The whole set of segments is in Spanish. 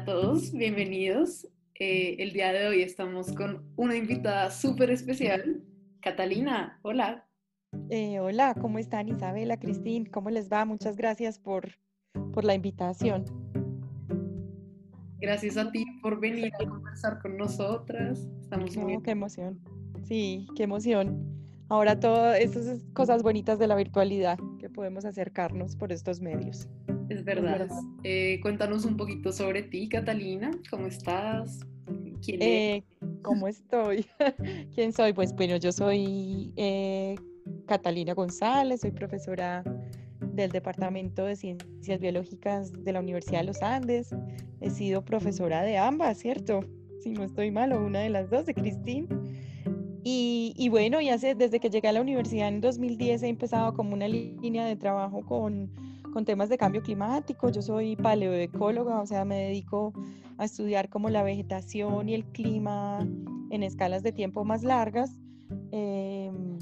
a todos, bienvenidos. Eh, el día de hoy estamos con una invitada súper especial, Catalina. Hola. Eh, hola, ¿cómo están Isabela, Cristín? ¿Cómo les va? Muchas gracias por, por la invitación. Gracias a ti por venir a conversar con nosotras. Estamos muy... Qué emoción. Sí, qué emoción. Ahora todas estas cosas bonitas de la virtualidad que podemos acercarnos por estos medios. Es verdad. Eh, cuéntanos un poquito sobre ti, Catalina. ¿Cómo estás? ¿Quién eh, ¿Cómo estoy? ¿Quién soy? Pues bueno, yo soy eh, Catalina González, soy profesora del Departamento de Ciencias Biológicas de la Universidad de los Andes. He sido profesora de ambas, ¿cierto? Si no estoy mal, o una de las dos, de Cristín. Y, y, bueno, ya sé, desde que llegué a la universidad en 2010 he empezado como una línea de trabajo con con temas de cambio climático. Yo soy paleoecóloga, o sea, me dedico a estudiar como la vegetación y el clima en escalas de tiempo más largas, em,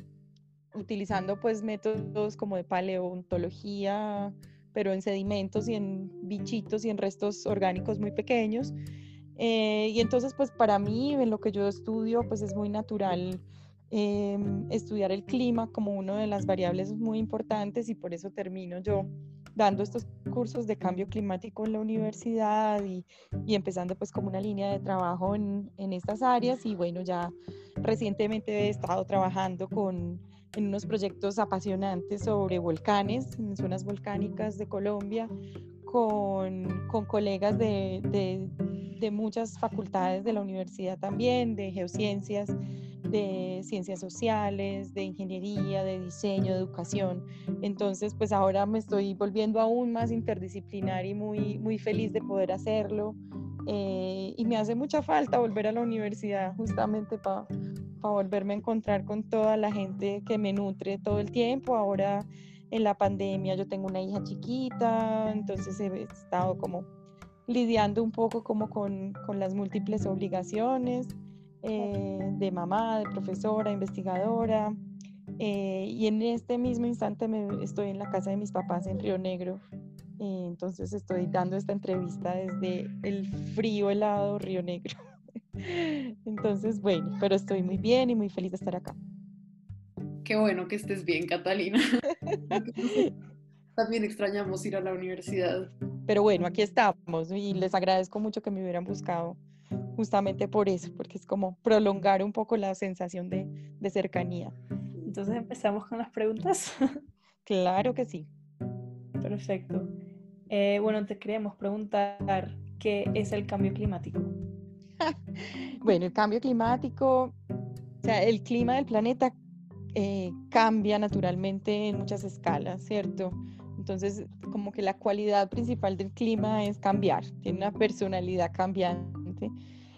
utilizando pues métodos como de paleontología, pero en sedimentos y en bichitos y en restos orgánicos muy pequeños. Eh, y entonces pues para mí, en lo que yo estudio, pues es muy natural em, estudiar el clima como una de las variables muy importantes y por eso termino yo dando estos cursos de cambio climático en la universidad y, y empezando pues como una línea de trabajo en, en, estas áreas. Y bueno, ya recientemente he estado trabajando con, en unos proyectos apasionantes sobre volcanes, en zonas volcánicas de Colombia, con, con colegas de, de, de muchas facultades de la universidad también, de geociencias de ciencias sociales, de ingeniería, de diseño, de educación. Entonces, pues ahora me estoy volviendo aún más interdisciplinar y muy, muy feliz de poder hacerlo. Eh, y me hace mucha falta volver a la universidad justamente para volverme a encontrar con toda la gente que me nutre todo el tiempo. Ahora en la pandemia yo tengo una hija chiquita, entonces he estado como lidiando un poco como con, con las múltiples obligaciones. Eh, de mamá, de profesora, investigadora. Eh, y en este mismo instante me, estoy en la casa de mis papás en Río Negro. Eh, entonces estoy dando esta entrevista desde el frío helado Río Negro. entonces, bueno, pero estoy muy bien y muy feliz de estar acá. Qué bueno que estés bien, Catalina. También extrañamos ir a la universidad. Pero bueno, aquí estamos y les agradezco mucho que me hubieran buscado justamente por eso, porque es como prolongar un poco la sensación de, de cercanía. Entonces empezamos con las preguntas. claro que sí. Perfecto. Eh, bueno, te queremos preguntar qué es el cambio climático. bueno, el cambio climático, o sea, el clima del planeta eh, cambia naturalmente en muchas escalas, ¿cierto? Entonces, como que la cualidad principal del clima es cambiar, tiene una personalidad cambiante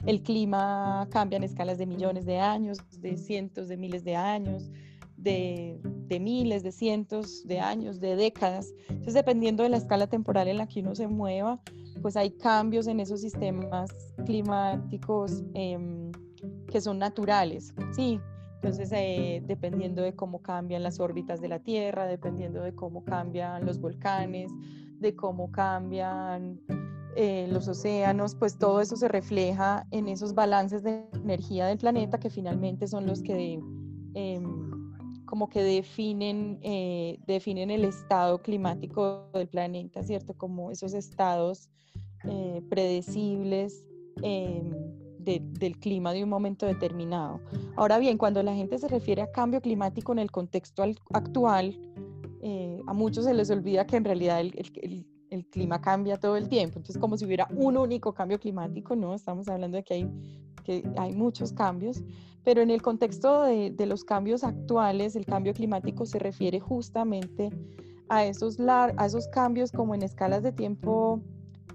el clima cambia en escalas de millones de años, de cientos de miles de años, de, miles, de cientos de años, de décadas. Entonces, dependiendo de la escala temporal en la que uno se mueva, pues hay cambios en esos sistemas climáticos em, que son naturales, ¿sí? Entonces, eh, dependiendo de cómo cambian las órbitas de la Tierra, dependiendo de cómo cambian los volcanes, de cómo cambian eh, los océanos, pues todo eso se refleja en esos balances de energía del planeta que finalmente son los que em, como que definen, eh, definen el estado climático del planeta, ¿cierto? Como esos estados eh, predecibles em, del clima de un momento determinado. Ahora bien, cuando la gente se refiere a cambio climático en el contexto actual, a muchos se les olvida que en realidad el clima cambia todo el tiempo. Entonces, como si hubiera un único cambio climático, ¿no? Estamos hablando de que hay, que hay muchos cambios, pero en el contexto de, de los cambios actuales, el cambio climático se refiere justamente a esos, a esos cambios como en escalas de tiempo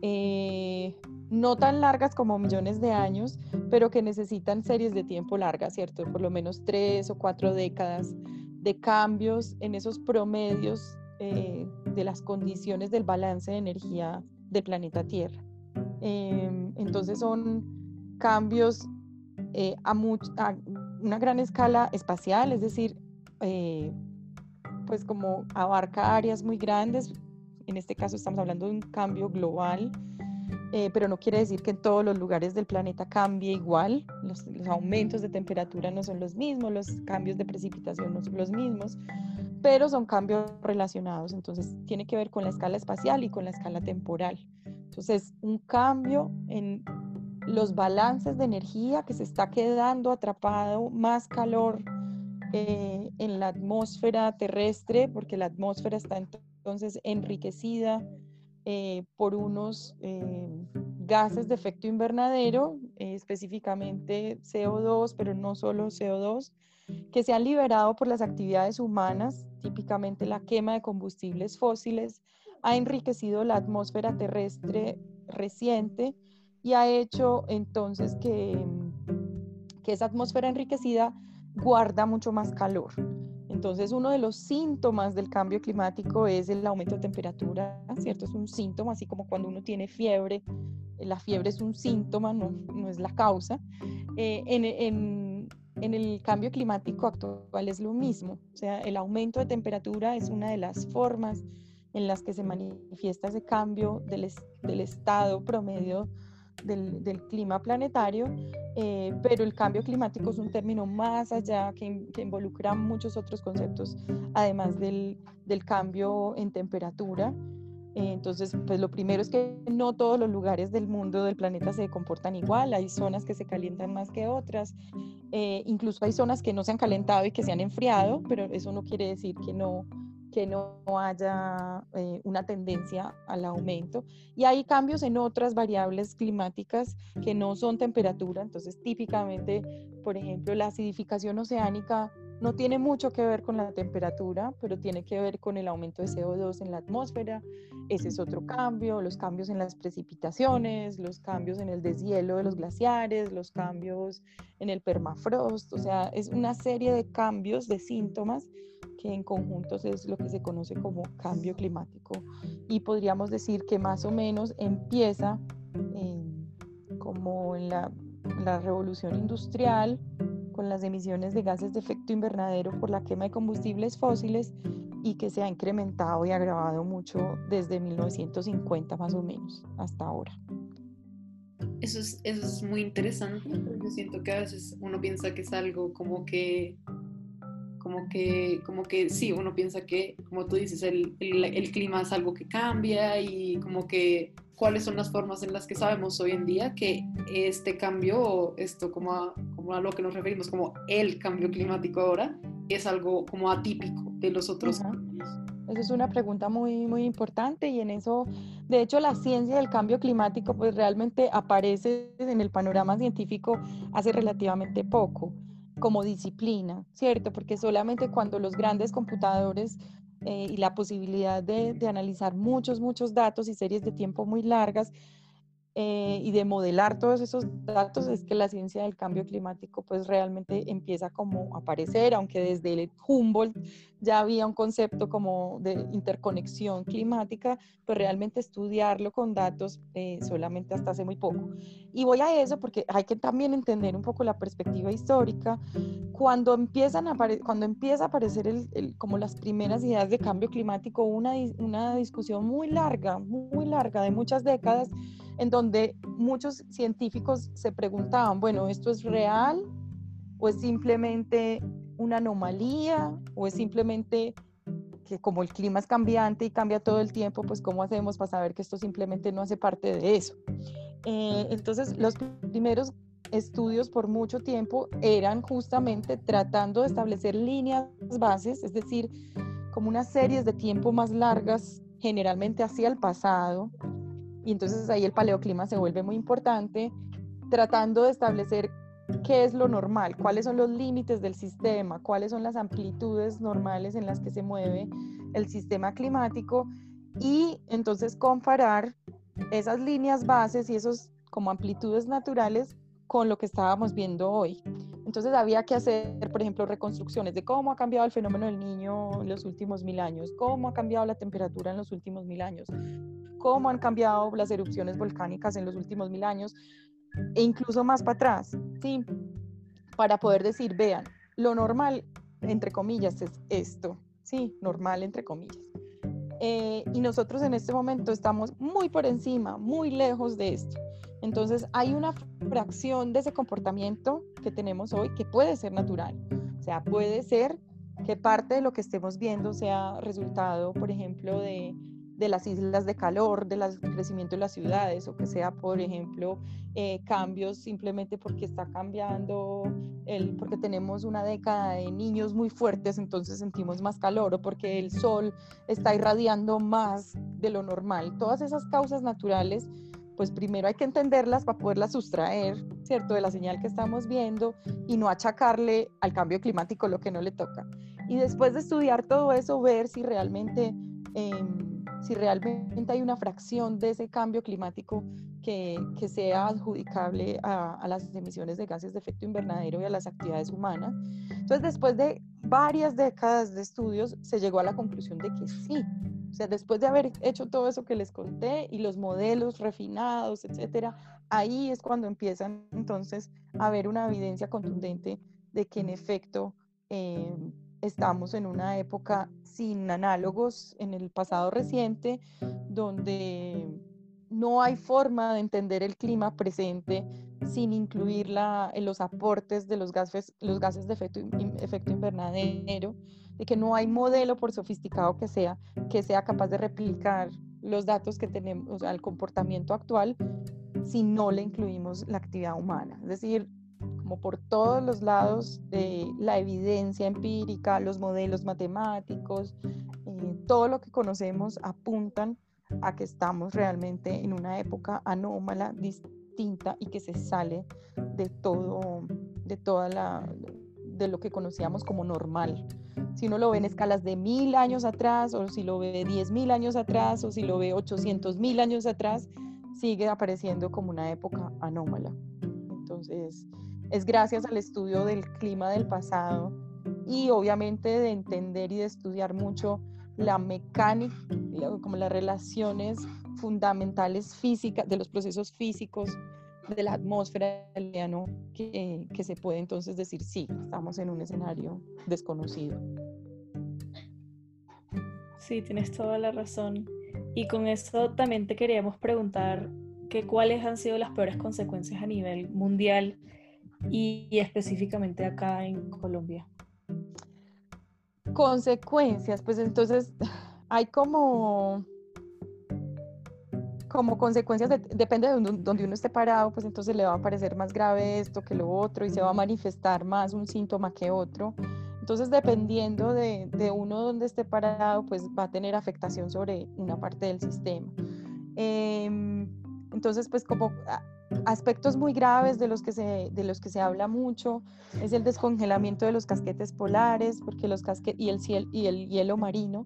eh, no tan largas como millones de años, pero que necesitan series de tiempo largas, ¿cierto? Por lo menos tres o cuatro décadas de cambios en esos promedios eh, de las condiciones del balance de energía del planeta Tierra. Em, entonces son cambios eh, a, una gran escala espacial, es decir, eh, pues como abarca áreas muy grandes, en este caso estamos hablando de un cambio global, eh, pero no quiere decir que en todos los lugares del planeta cambie igual. Los, los, aumentos de temperatura no son los mismos, los cambios de precipitación no son los mismos, pero son cambios relacionados. Entonces, tiene que ver con la escala espacial y con la escala temporal. Entonces, un cambio en los balances de energía que se está quedando atrapado, más calor eh, en la atmósfera terrestre, porque la atmósfera está entonces enriquecida eh, por unos eh, gases de efecto invernadero, específicamente CO2, pero no solo CO2, que se han liberado por las actividades humanas, típicamente la quema de combustibles fósiles, ha enriquecido la atmósfera terrestre reciente y ha hecho entonces que, que esa atmósfera enriquecida guarda mucho más calor. Entonces, uno de los síntomas del cambio climático es el aumento de temperatura, ¿cierto? Es un síntoma, así como cuando uno tiene fiebre, la fiebre es un síntoma, no, no es la causa. Eh, en, en, en, el cambio climático actual es lo mismo, o sea, el aumento de temperatura es una de las formas en las que se manifiesta ese cambio del, del estado promedio del, clima planetario, eh, pero el cambio climático es un término más allá que, involucra muchos otros conceptos, además del, del cambio en temperatura. Eh, entonces, pues lo primero es que no todos los lugares del mundo, del planeta, se comportan igual. Hay zonas que se calientan más que otras. Eh, incluso hay zonas que no se han calentado y que se han enfriado, pero eso no quiere decir que no, que no haya eh, una tendencia al aumento. Y hay cambios en otras variables climáticas que no son temperatura. Entonces, típicamente, por ejemplo, la acidificación oceánica no tiene mucho que ver con la temperatura, pero tiene que ver con el aumento de CO2 en la atmósfera. Ese es otro cambio, los cambios en las precipitaciones, los cambios en el deshielo de los glaciares, los cambios en el permafrost. O sea, es una serie de cambios, de síntomas que en conjuntos es lo que se conoce como cambio climático. Y podríamos decir que más o menos empieza como en la, la revolución industrial, con las emisiones de gases de efecto invernadero por la quema de combustibles fósiles y que se ha incrementado y agravado mucho desde 1950 más o menos hasta ahora. Eso es, eso es muy interesante. Yo siento que a veces uno piensa que es algo como que como que, como que sí, uno piensa que, como tú dices, el, el, clima es algo que cambia y como que cuáles son las formas en las que sabemos hoy en día que este cambio, esto como como a lo que nos referimos como el cambio climático ahora, es algo como atípico de los otros cambios. Esa es una pregunta muy, muy importante y en eso, de hecho, la ciencia del cambio climático pues realmente aparece en el panorama científico hace relativamente poco como disciplina, ¿cierto? Porque solamente cuando los grandes computadores eh, y la posibilidad de, de, analizar muchos, muchos datos y series de tiempo muy largas eh, y de modelar todos esos datos es que la ciencia del cambio climático pues realmente empieza como a aparecer, aunque desde el Humboldt ya había un concepto como de interconexión climática, pues realmente estudiarlo con datos eh, solamente hasta hace muy poco. Y voy a eso porque hay que también entender un poco la perspectiva histórica. Cuando, empiezan a cuando empieza a aparecer el, como las primeras ideas de cambio climático, una, una discusión muy larga, muy larga, de muchas décadas, en donde muchos científicos se preguntaban, bueno, ¿esto es real o es simplemente una anomalía o es simplemente que como el clima es cambiante y cambia todo el tiempo, pues cómo hacemos para saber que esto simplemente no hace parte de eso? Eh, entonces, los primeros estudios por mucho tiempo eran justamente tratando de establecer líneas bases, es decir, como unas series de tiempo más largas, generalmente hacia el pasado, y entonces ahí el paleoclima se vuelve muy importante, tratando de establecer qué es lo normal, cuáles son los límites del sistema, cuáles son las amplitudes normales en las que se mueve el sistema climático y entonces comparar esas líneas bases y esos como amplitudes naturales con lo que estábamos viendo hoy. Entonces había que hacer, por ejemplo, reconstrucciones de cómo ha cambiado el fenómeno del niño en los últimos mil años, cómo ha cambiado la temperatura en los últimos mil años, cómo han cambiado las erupciones volcánicas en los últimos mil años e incluso más para atrás, ¿sí? Para poder decir, vean, lo normal, entre comillas, es esto, ¿sí? Normal, entre comillas. eh, y nosotros en este momento estamos muy por encima, muy lejos de esto. Entonces hay una fracción de ese comportamiento que tenemos hoy que puede ser natural. O sea, puede ser que parte de lo que estemos viendo sea resultado, por ejemplo, de de las islas de calor, del crecimiento de las ciudades, o que sea, por ejemplo, eh, cambios simplemente porque está cambiando, porque tenemos una década de niños muy fuertes, entonces sentimos más calor, o porque el sol está irradiando más de lo normal. Todas esas causas naturales, pues primero hay que entenderlas para poderlas sustraer, ¿cierto?, de la señal que estamos viendo y no achacarle al cambio climático lo que no le toca. Y después de estudiar todo eso, ver si realmente... Eh, si realmente hay una fracción de ese cambio climático que, que sea adjudicable a, a, las emisiones de gases de efecto invernadero y a las actividades humanas. Entonces, después de varias décadas de estudios, se llegó a la conclusión de que sí. O sea, después de haber hecho todo eso que les conté y los modelos refinados, etcétera, ahí es cuando empiezan entonces a haber una evidencia contundente de que en efecto eh, estamos en una época sin análogos en el pasado reciente, donde no hay forma de entender el clima presente sin incluir la, los aportes de los gases, los gases de efecto, efecto invernadero, de que no hay modelo, por sofisticado que sea, que sea capaz de replicar los datos que tenemos, o sea, el comportamiento actual, si no le incluimos la actividad humana. Es decir, como por todos los lados de la evidencia empírica, los modelos matemáticos, eh, todo lo que conocemos apuntan a que estamos realmente en una época anómala, distinta y que se sale de todo, de toda la, de lo que conocíamos como normal. Si uno lo ve en escalas de mil años atrás, o si lo ve diez mil años atrás, o si lo ve ochocientos mil años atrás, sigue apareciendo como una época anómala. Entonces, es gracias al estudio del clima del pasado y obviamente de entender y de estudiar mucho la mecánica, como las relaciones fundamentales físicas, de los procesos físicos de la atmósfera que, que se puede entonces decir, sí, estamos en un escenario desconocido. Sí, tienes toda la razón. Y con esto también te queríamos preguntar que cuáles han sido las peores consecuencias a nivel mundial y, específicamente acá en Colombia? Consecuencias, pues entonces hay como como consecuencias, depende de donde uno esté parado, pues entonces le va a parecer más grave esto que lo otro y se va a manifestar más un síntoma que otro. Entonces, dependiendo de, de uno donde esté parado, pues va a tener afectación sobre una parte del sistema. Em, entonces, pues como ah, aspectos muy graves de los, que se, de los que se habla mucho es el descongelamiento de los casquetes polares porque los casquetes, y, el cielo, y el hielo marino.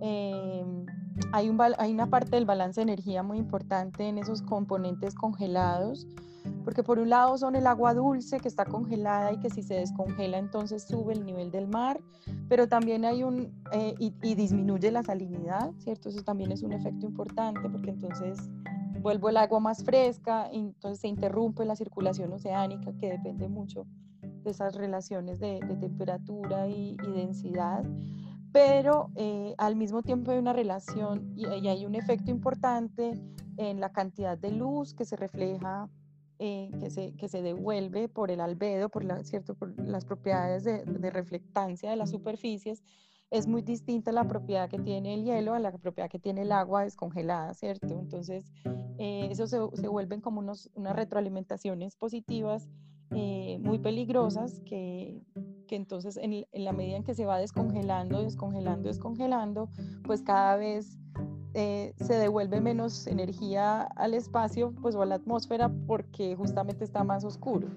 Em, hay, un, hay una parte del balance de energía muy importante en esos componentes congelados, porque por un lado son el agua dulce que está congelada y que si se descongela entonces sube el nivel del mar, pero también hay un, eh, y, y disminuye la salinidad, ¿cierto? Eso también es un efecto importante porque entonces vuelvo el agua más fresca, y entonces se interrumpe la circulación oceánica que depende mucho de esas relaciones de, temperatura y, densidad, pero eh, al mismo tiempo hay una relación y, hay un efecto importante en la cantidad de luz que se refleja, eh, que, se, que se devuelve por el albedo, por, la, ¿cierto? por las propiedades de, de reflectancia de las superficies es muy distinta la propiedad que tiene el hielo a la propiedad que tiene el agua descongelada, ¿cierto? Entonces, eh, eso se, se, vuelven como unos, unas retroalimentaciones positivas eh, muy peligrosas que, que entonces en, la medida en que se va descongelando, descongelando, descongelando, pues cada vez eh, se devuelve menos energía al espacio pues, o a la atmósfera porque justamente está más oscuro.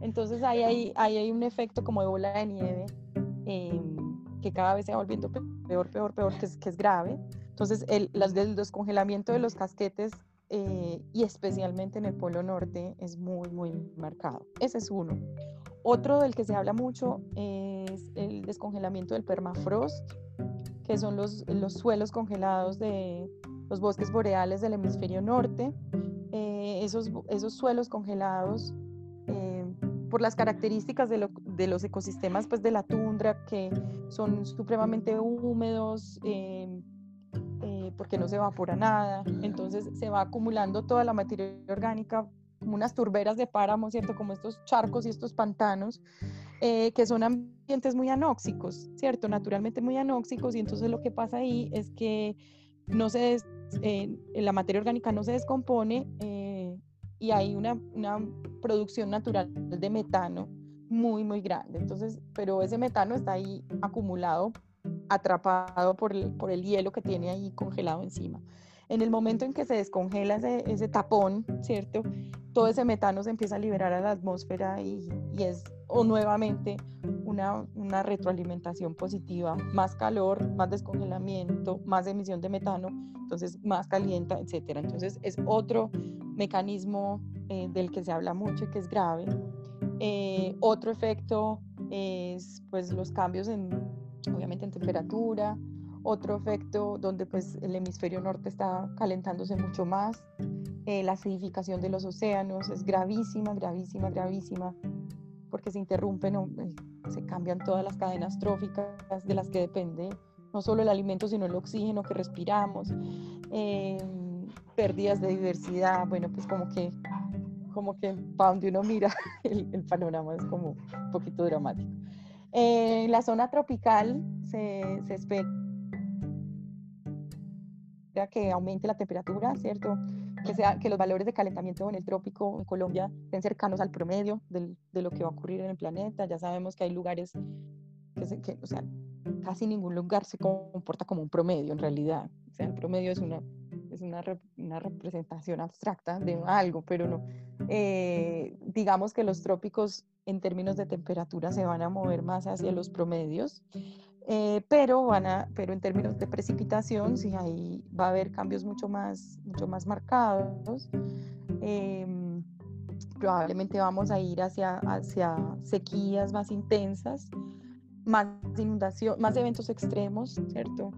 Entonces ahí hay, ahí hay un efecto como de bola de nieve. Que cada vez se va volviendo peor, peor, peor, que es, que es grave. Entonces, el, las, el descongelamiento de los casquetes eh, y especialmente en el Polo Norte es muy, muy marcado. Ese es uno. Otro del que se habla mucho es el descongelamiento del permafrost, que son los, los suelos congelados de los bosques boreales del hemisferio norte. Eh, esos, esos suelos congelados por las características de, los ecosistemas pues, de la tundra, que son supremamente húmedos, em, porque no se evapora nada, entonces se va acumulando toda la materia orgánica como unas turberas de páramo, ¿cierto? Como estos charcos y estos pantanos, eh, que son ambientes muy anóxicos, ¿cierto? Naturalmente muy anóxicos, y entonces lo que pasa ahí es que no se eh, la materia orgánica no se descompone eh, y hay una, una, producción natural de metano muy, muy grande. Entonces, pero ese metano está ahí acumulado, atrapado por el, por el hielo que tiene ahí congelado encima. En el momento en que se descongela ese, ese tapón, ¿cierto? Todo ese metano se empieza a liberar a la atmósfera y, y es o nuevamente una, una, retroalimentación positiva, más calor, más descongelamiento, más emisión de metano, entonces más calienta, etcétera. Entonces es otro mecanismo eh, del que se habla mucho y que es grave. Eh, otro efecto es pues los cambios en, obviamente en temperatura, otro efecto donde pues el hemisferio norte está calentándose mucho más, eh, la acidificación de los océanos es gravísima, gravísima, gravísima, porque se interrumpen o se cambian todas las cadenas tróficas de las que depende no solo el alimento, sino el oxígeno que respiramos, em, pérdidas de diversidad, bueno, pues como que, como que para donde uno mira el, panorama es como un poquito dramático. en la zona tropical se, se espera que aumente la temperatura, ¿cierto? Que, sea, que los valores de calentamiento en el trópico en Colombia estén cercanos al promedio de lo que va a ocurrir en el planeta. Ya sabemos que hay lugares que, que, o sea, casi ningún lugar se comporta como un promedio en realidad. O sea, el promedio es una, es una, una representación abstracta de algo, pero no. Eh, digamos que los trópicos en términos de temperatura se van a mover más hacia los promedios, eh, pero, van a, pero en términos de precipitación sí ahí va a haber cambios mucho más, mucho más marcados. Em, probablemente vamos a ir hacia, hacia sequías más intensas, más inundación, más eventos extremos, ¿cierto?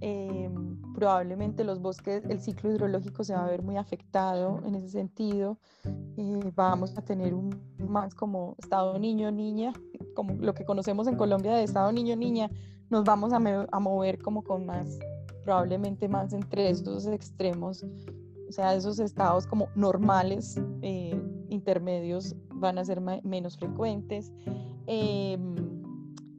Em, probablemente los bosques, el ciclo hidrológico se va a ver muy afectado en ese sentido. Eh, vamos a tener un más como estado niño-niña, como lo que conocemos en Colombia de estado niño-niña, nos vamos a, mover como con más, probablemente más entre estos extremos, o sea, esos estados como normales, eh, intermedios, van a ser menos frecuentes. Eh,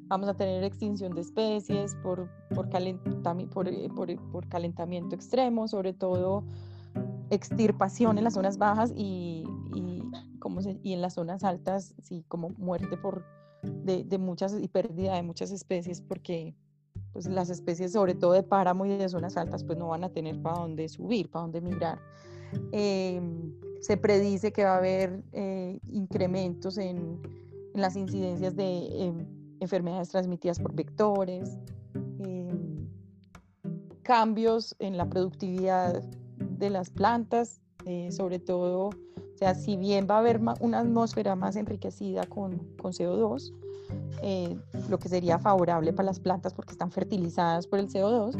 vamos a tener extinción de especies por, por, por, eh, por, por, calentamiento extremo, sobre todo extirpación en las zonas bajas y, y, como y en las zonas altas, sí, como muerte por, de, de, muchas y pérdida de muchas especies porque pues, las especies, sobre todo de páramo y de zonas altas, pues no van a tener para dónde subir, para dónde migrar. Em, se predice que va a haber eh, incrementos en, en, las incidencias de em, enfermedades transmitidas por vectores, em, cambios en la productividad de las plantas, eh, sobre todo, o sea, si bien va a haber una atmósfera más enriquecida con, con CO2, eh, lo que sería favorable para las plantas porque están fertilizadas por el CO2,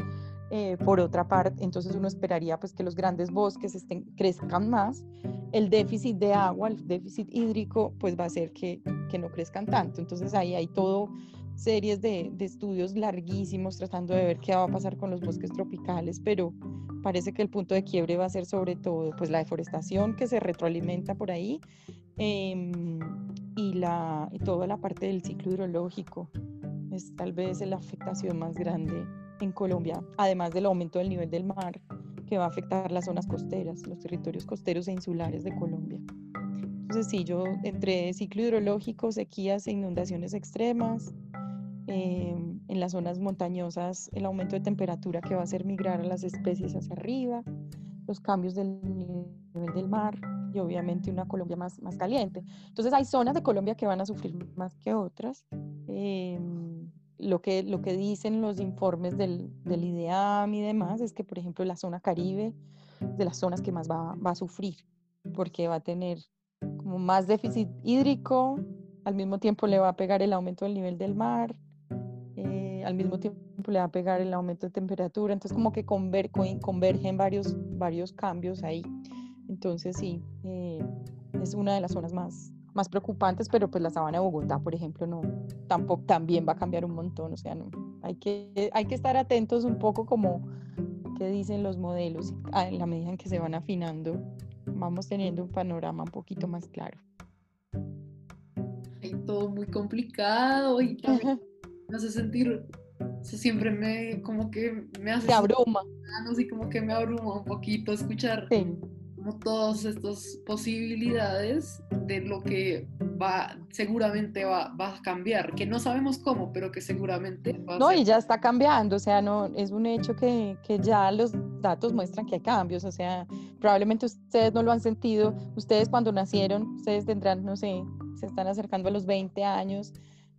eh, por otra parte, entonces uno esperaría pues que los grandes bosques estén, crezcan más, el déficit de agua, el déficit hídrico, pues va a hacer que, que no crezcan tanto. Entonces ahí hay todo series de, de, estudios larguísimos tratando de ver qué va a pasar con los bosques tropicales, pero parece que el punto de quiebre va a ser sobre todo pues la deforestación que se retroalimenta por ahí eh, y, la, y toda la parte del ciclo hidrológico. Es tal vez la afectación más grande en Colombia, además del aumento del nivel del mar, que va a afectar las zonas costeras, los territorios costeros e insulares de Colombia. Entonces, sí, yo entre ciclo hidrológico, sequías e inundaciones extremas, em, en las zonas montañosas, el aumento de temperatura que va a hacer migrar a las especies hacia arriba, los cambios del nivel del mar y obviamente una Colombia más, más caliente. Entonces, hay zonas de Colombia que van a sufrir más que otras. Eh, lo que, lo que dicen los informes del, del, IDEAM y demás es que, por ejemplo, la zona caribe de las zonas que más va, va a sufrir, porque va a tener como más déficit hídrico, al mismo tiempo le va a pegar el aumento del nivel del mar, eh, al mismo tiempo le va a pegar el aumento de temperatura, entonces como que conver, convergen varios, varios cambios ahí. Entonces sí, eh, es una de las zonas más, más preocupantes, pero pues la sabana de Bogotá, por ejemplo, no, tampoco, también va a cambiar un montón, o sea, no, hay que, hay que estar atentos un poco como qué dicen los modelos, ah, en la medida en que se van afinando, vamos teniendo un panorama un poquito más claro. Hay todo muy complicado y me hace sentir, siempre me, como que me hace... Te abruma. Así como que me abruma un poquito escuchar como todas estas posibilidades de lo que va, seguramente va, va, a cambiar, que no sabemos cómo, pero que seguramente va a No, y ya está cambiando, o sea, no, es un hecho que, que ya los datos muestran que hay cambios, o sea, probablemente ustedes no lo han sentido, ustedes cuando nacieron, ustedes tendrán, no sé, se están acercando a los 20 años,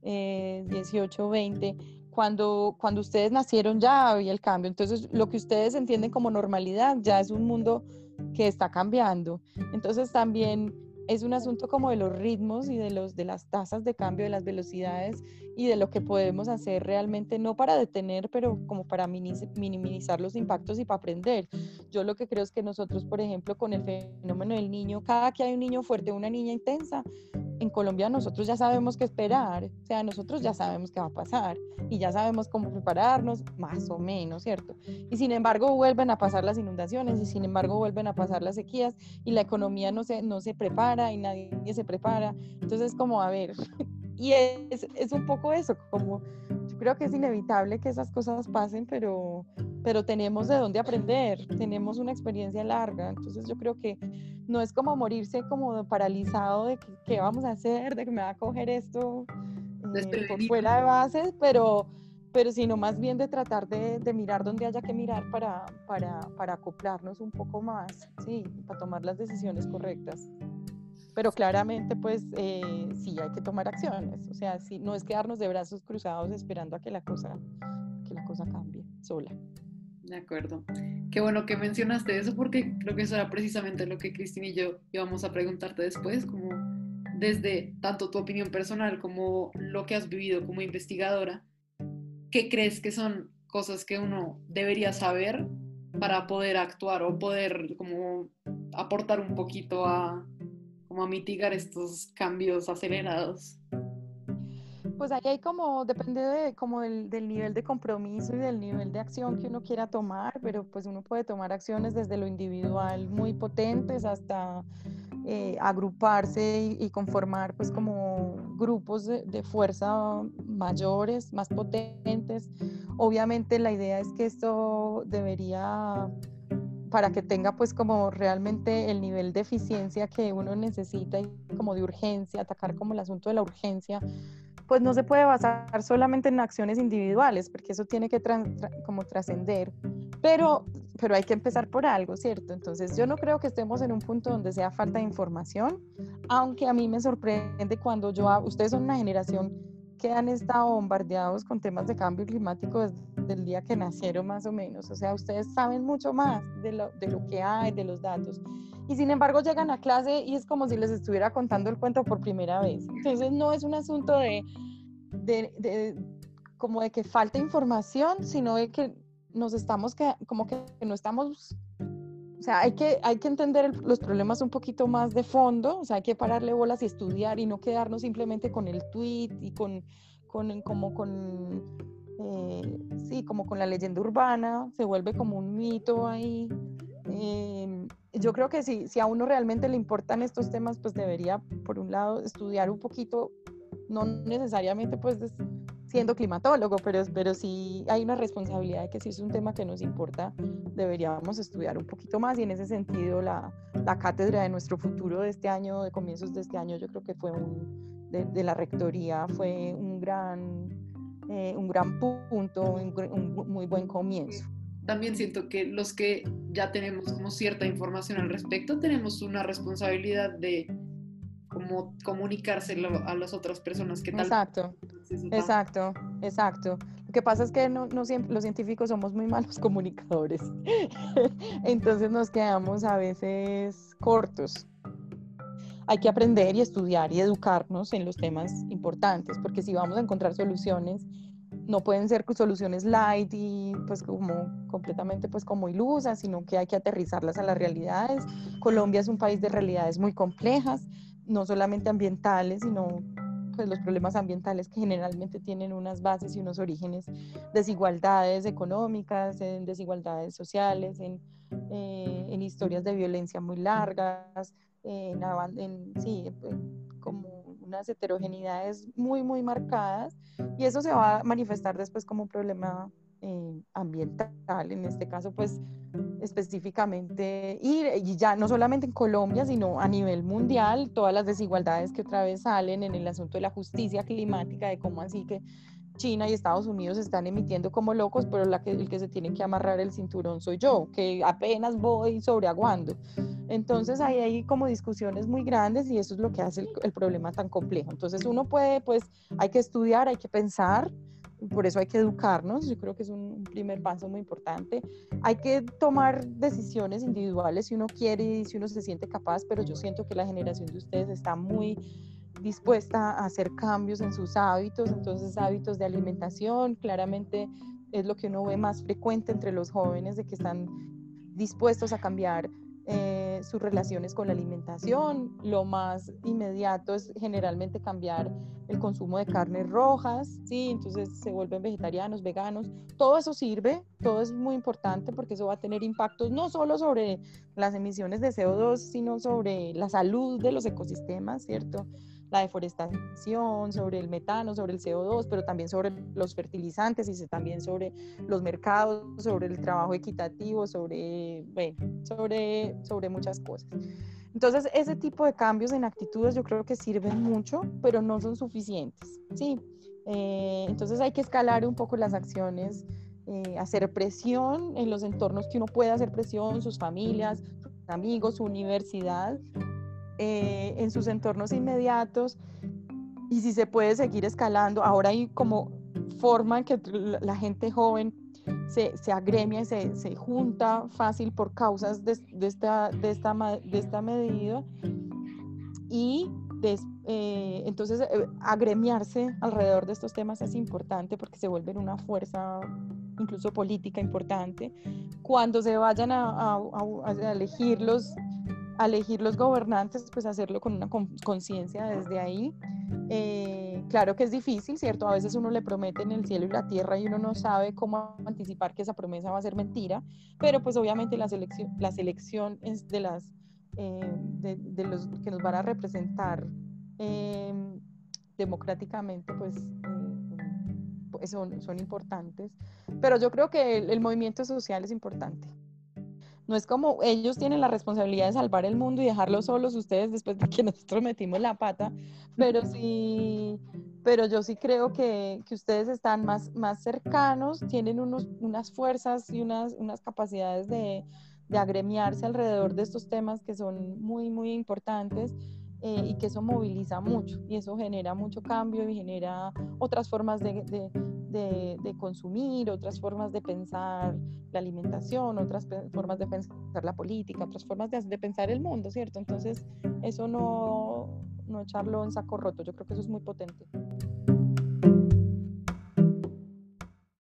eh, 18, 20, cuando, cuando ustedes nacieron ya había el cambio, entonces lo que ustedes entienden como normalidad ya es un mundo que está cambiando, entonces también es un asunto como de los ritmos y de, los, de las tasas de cambio, de las velocidades y de lo que podemos hacer realmente, no para detener, pero como para minimizar los impactos y para aprender. Yo lo que creo es que nosotros, por ejemplo, con el fenómeno del niño, cada que hay un niño fuerte, una niña intensa, en Colombia nosotros ya sabemos qué esperar, o sea, nosotros ya sabemos qué va a pasar y ya sabemos cómo prepararnos, más o menos, ¿cierto? Y sin embargo vuelven a pasar las inundaciones y sin embargo vuelven a pasar las sequías y la economía no se, no se prepara y nadie se prepara. Entonces, como, a ver, y es, es un poco eso, como yo creo que es inevitable que esas cosas pasen, pero, pero tenemos de dónde aprender, tenemos una experiencia larga, entonces yo creo que no es como morirse como paralizado de qué vamos a hacer, de que me va a coger esto eh, por fuera de bases, pero, pero sino más bien de tratar de, de mirar donde haya que mirar para, para, para acoplarnos un poco más, sí, para tomar las decisiones correctas pero claramente pues eh, sí hay que tomar acciones, o sea, sí, no es quedarnos de brazos cruzados esperando a que la cosa, que la cosa cambie sola. De acuerdo. Qué bueno que mencionaste eso porque creo que eso era precisamente lo que Cristina y yo íbamos a preguntarte después, como desde tanto tu opinión personal como lo que has vivido como investigadora, ¿qué crees que son cosas que uno debería saber para poder actuar o poder como aportar un poquito a, como mitigar estos cambios acelerados? Pues ahí hay como, depende de, como del, del, nivel de compromiso y del nivel de acción que uno quiera tomar, pero pues uno puede tomar acciones desde lo individual muy potentes hasta eh, agruparse y, conformar pues como grupos de, de, fuerza mayores, más potentes. Obviamente la idea es que esto debería para que tenga pues como realmente el nivel de eficiencia que uno necesita y como de urgencia, atacar como el asunto de la urgencia, pues no se puede basar solamente en acciones individuales, porque eso tiene que como trascender, pero, pero hay que empezar por algo, ¿cierto? Entonces yo no creo que estemos en un punto donde sea falta de información, aunque a mí me sorprende cuando yo, ustedes son una generación que han estado bombardeados con temas de cambio climático desde el día que nacieron más o menos. O sea, ustedes saben mucho más de lo, de lo que hay, de los datos. Y sin embargo llegan a clase y es como si les estuviera contando el cuento por primera vez. Entonces no es un asunto de, de, de como de que falta información, sino de que nos estamos, que, como que no estamos o sea, hay que, hay que entender los problemas un poquito más de fondo, o sea, hay que pararle bolas y estudiar y no quedarnos simplemente con el tweet y con, con como con, eh, sí, como con la leyenda urbana, se vuelve como un mito ahí. Eh, yo creo que si, si a uno realmente le importan estos temas, pues debería, por un lado, estudiar un poquito, no necesariamente pues siendo climatólogo, pero, pero sí hay una responsabilidad de que si es un tema que nos importa, deberíamos estudiar un poquito más y en ese sentido la, la cátedra de nuestro futuro de este año, de comienzos de este año, yo creo que fue un, de, la rectoría, fue un gran, eh, un gran punto, un, un muy buen comienzo también siento que los que ya tenemos como cierta información al respecto, tenemos una responsabilidad de como comunicárselo a las otras personas que tal. Exacto, exacto, exacto. Lo que pasa es que no, no siempre, los científicos somos muy malos comunicadores, entonces nos quedamos a veces cortos. Hay que aprender y estudiar y educarnos en los temas importantes, porque si vamos a encontrar soluciones, no pueden ser soluciones light y pues como completamente pues como ilusas, sino que hay que aterrizarlas a las realidades. Colombia es un país de realidades muy complejas, no solamente ambientales, sino pues los problemas ambientales que generalmente tienen unas bases y unos orígenes, desigualdades económicas, en desigualdades sociales, en, eh, en historias de violencia muy largas, en, en sí, como unas heterogeneidades muy, muy marcadas y eso se va a manifestar después como un problema eh, ambiental, en este caso pues específicamente, y, y, ya no solamente en Colombia, sino a nivel mundial, todas las desigualdades que otra vez salen en el asunto de la justicia climática, de cómo así que China y Estados Unidos están emitiendo como locos, pero la que, el que se tiene que amarrar el cinturón soy yo, que apenas voy sobreaguando. Entonces ahí hay como discusiones muy grandes y eso es lo que hace el, el problema tan complejo. Entonces uno puede, pues hay que estudiar, hay que pensar, por eso hay que educarnos, yo creo que es un primer paso muy importante. Hay que tomar decisiones individuales si uno quiere y si uno se siente capaz, pero yo siento que la generación de ustedes está muy dispuesta a hacer cambios en sus hábitos, entonces hábitos de alimentación, claramente es lo que uno ve más frecuente entre los jóvenes, de que están dispuestos a cambiar eh, sus relaciones con la alimentación. Lo más inmediato es generalmente cambiar el consumo de carnes rojas, ¿sí? Entonces se vuelven vegetarianos, veganos. Todo eso sirve, todo es muy importante porque eso va a tener impactos no solo sobre las emisiones de CO2, sino sobre la salud de los ecosistemas, ¿cierto? La deforestación, sobre el metano, sobre el CO2, pero también sobre los fertilizantes y también sobre los mercados, sobre el trabajo equitativo, sobre, bueno, sobre, sobre muchas cosas. Entonces, ese tipo de cambios en actitudes yo creo que sirven mucho, pero no son suficientes, ¿sí? Eh, entonces hay que escalar un poco las acciones, eh, hacer presión en los entornos que uno pueda hacer presión, sus familias, sus amigos, su universidad, eh, en sus entornos inmediatos y si se puede seguir escalando. Ahora hay como forma en que la gente joven se, se agremia y se, se, junta fácil por causas de, de, esta, de, esta, de esta medida y eh, entonces eh, agremiarse alrededor de estos temas es importante porque se vuelven una fuerza incluso política importante. Cuando se vayan a, a, a elegir los elegir los gobernantes, pues hacerlo con una conciencia desde ahí. Eh, claro que es difícil, ¿cierto? A veces uno le promete en el cielo y la tierra y uno no sabe cómo anticipar que esa promesa va a ser mentira, pero pues obviamente la selección, la selección es de las eh, de, los que nos van a representar eh, democráticamente, pues, pues son, son, importantes. Pero yo creo que el movimiento social es importante. No es como ellos tienen la responsabilidad de salvar el mundo y dejarlos solos ustedes después de que nosotros metimos la pata, pero sí, pero yo sí creo que, que ustedes están más, más cercanos, tienen unos, unas fuerzas y unas, unas capacidades de, de agremiarse alrededor de estos temas que son muy, muy importantes. Eh, y que eso moviliza mucho y eso genera mucho cambio y genera otras formas de, de, consumir, otras formas de pensar la alimentación, otras formas de pensar la política, otras formas de, de, pensar el mundo, ¿cierto? Entonces, eso no, no echarlo en saco roto, yo creo que eso es muy potente.